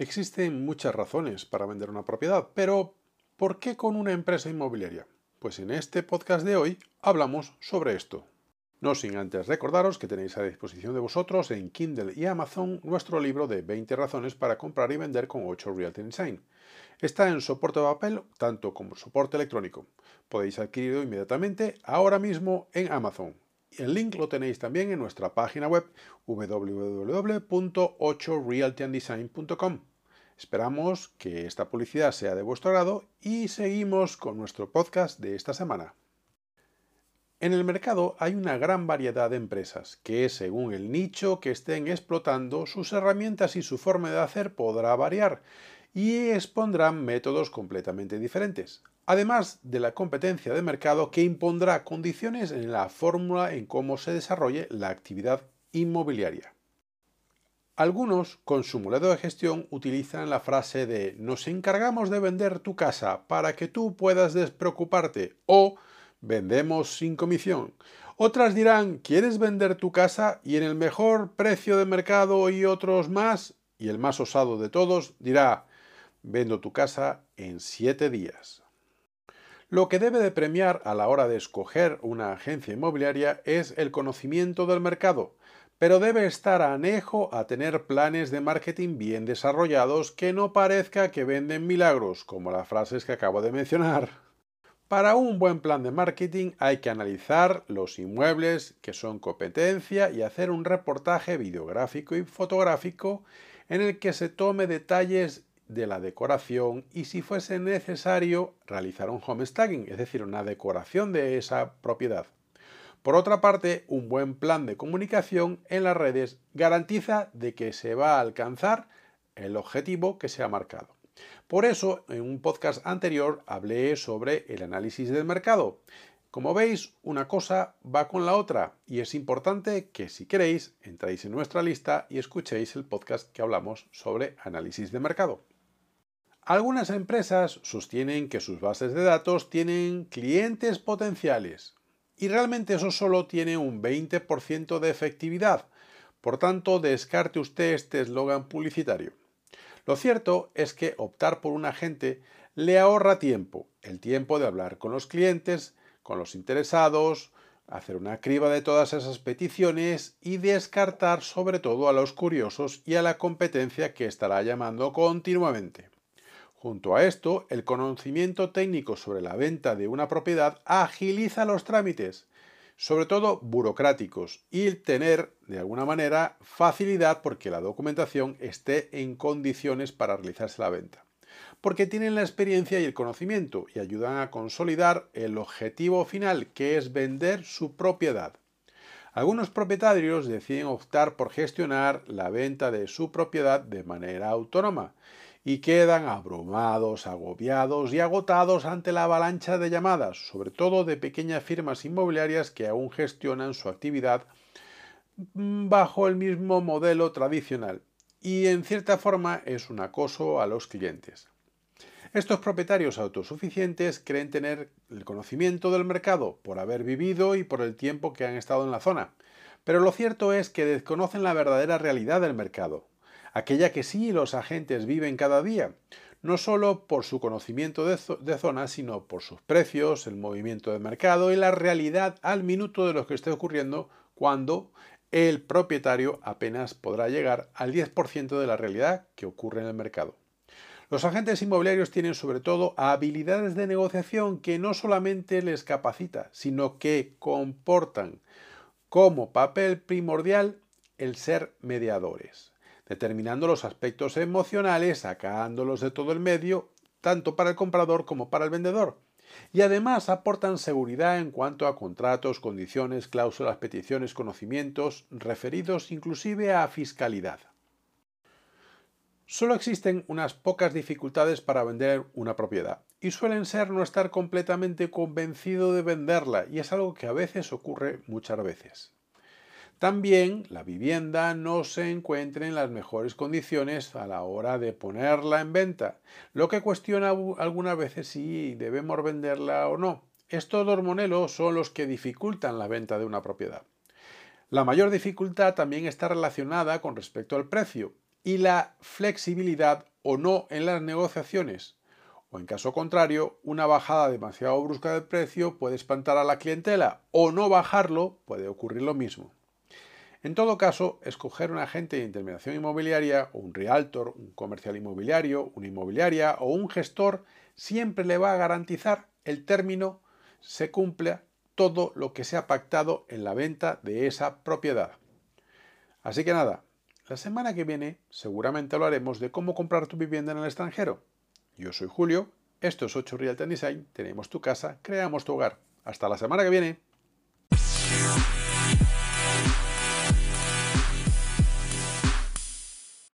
Existen muchas razones para vender una propiedad, pero ¿por qué con una empresa inmobiliaria? Pues en este podcast de hoy hablamos sobre esto. No sin antes recordaros que tenéis a disposición de vosotros en Kindle y Amazon nuestro libro de 20 razones para comprar y vender con 8 Realty Design. Está en soporte de papel tanto como soporte electrónico. Podéis adquirirlo inmediatamente ahora mismo en Amazon. El link lo tenéis también en nuestra página web www.8realtyanddesign.com. Esperamos que esta publicidad sea de vuestro agrado y seguimos con nuestro podcast de esta semana. En el mercado hay una gran variedad de empresas que, según el nicho que estén explotando, sus herramientas y su forma de hacer podrá variar y expondrán métodos completamente diferentes, además de la competencia de mercado que impondrá condiciones en la fórmula en cómo se desarrolle la actividad inmobiliaria. Algunos, con su modelo de gestión, utilizan la frase de nos encargamos de vender tu casa para que tú puedas despreocuparte o vendemos sin comisión. Otras dirán ¿quieres vender tu casa y en el mejor precio de mercado y otros más? Y el más osado de todos dirá vendo tu casa en siete días. Lo que debe de premiar a la hora de escoger una agencia inmobiliaria es el conocimiento del mercado, pero debe estar anejo a tener planes de marketing bien desarrollados que no parezca que venden milagros, como las frases que acabo de mencionar. Para un buen plan de marketing hay que analizar los inmuebles que son competencia y hacer un reportaje videográfico y fotográfico en el que se tome detalles de la decoración y si fuese necesario realizar un homestaging, es decir, una decoración de esa propiedad. Por otra parte, un buen plan de comunicación en las redes garantiza de que se va a alcanzar el objetivo que se ha marcado. Por eso, en un podcast anterior hablé sobre el análisis del mercado. Como veis, una cosa va con la otra y es importante que si queréis entréis en nuestra lista y escuchéis el podcast que hablamos sobre análisis de mercado. Algunas empresas sostienen que sus bases de datos tienen clientes potenciales, y realmente eso solo tiene un 20% de efectividad. Por tanto, descarte usted este eslogan publicitario. Lo cierto es que optar por un agente le ahorra tiempo, el tiempo de hablar con los clientes, con los interesados, hacer una criba de todas esas peticiones y descartar sobre todo a los curiosos y a la competencia que estará llamando continuamente. Junto a esto, el conocimiento técnico sobre la venta de una propiedad agiliza los trámites, sobre todo burocráticos, y tener, de alguna manera, facilidad porque la documentación esté en condiciones para realizarse la venta. Porque tienen la experiencia y el conocimiento y ayudan a consolidar el objetivo final, que es vender su propiedad. Algunos propietarios deciden optar por gestionar la venta de su propiedad de manera autónoma y quedan abrumados, agobiados y agotados ante la avalancha de llamadas, sobre todo de pequeñas firmas inmobiliarias que aún gestionan su actividad bajo el mismo modelo tradicional y en cierta forma es un acoso a los clientes. Estos propietarios autosuficientes creen tener el conocimiento del mercado por haber vivido y por el tiempo que han estado en la zona, pero lo cierto es que desconocen la verdadera realidad del mercado, aquella que sí los agentes viven cada día, no solo por su conocimiento de, zona, sino por sus precios, el movimiento de mercado y la realidad al minuto de lo que esté ocurriendo cuando el propietario apenas podrá llegar al 10% de la realidad que ocurre en el mercado. Los agentes inmobiliarios tienen sobre todo habilidades de negociación que no solamente les capacita, sino que comportan como papel primordial el ser mediadores determinando los aspectos emocionales, sacándolos de todo el medio, tanto para el comprador como para el vendedor. Y además aportan seguridad en cuanto a contratos, condiciones, cláusulas, peticiones, conocimientos, referidos inclusive a fiscalidad. Solo existen unas pocas dificultades para vender una propiedad y suelen ser no estar completamente convencido de venderla y es algo que a veces ocurre muchas veces. También la vivienda no se encuentra en las mejores condiciones a la hora de ponerla en venta, lo que cuestiona algunas veces si debemos venderla o no. Estos dos monelos son los que dificultan la venta de una propiedad. La mayor dificultad también está relacionada con respecto al precio, y la flexibilidad o no en las negociaciones. O en caso contrario, una bajada demasiado brusca del precio puede espantar a la clientela o no bajarlo puede ocurrir lo mismo. En todo caso, escoger un agente de intermediación inmobiliaria un realtor, un comercial inmobiliario, una inmobiliaria o un gestor siempre le va a garantizar el término se cumpla todo lo que se ha pactado en la venta de esa propiedad. Así que nada, la semana que viene seguramente hablaremos de cómo comprar tu vivienda en el extranjero. Yo soy Julio, esto es 8 Realty Design, tenemos tu casa, creamos tu hogar. Hasta la semana que viene.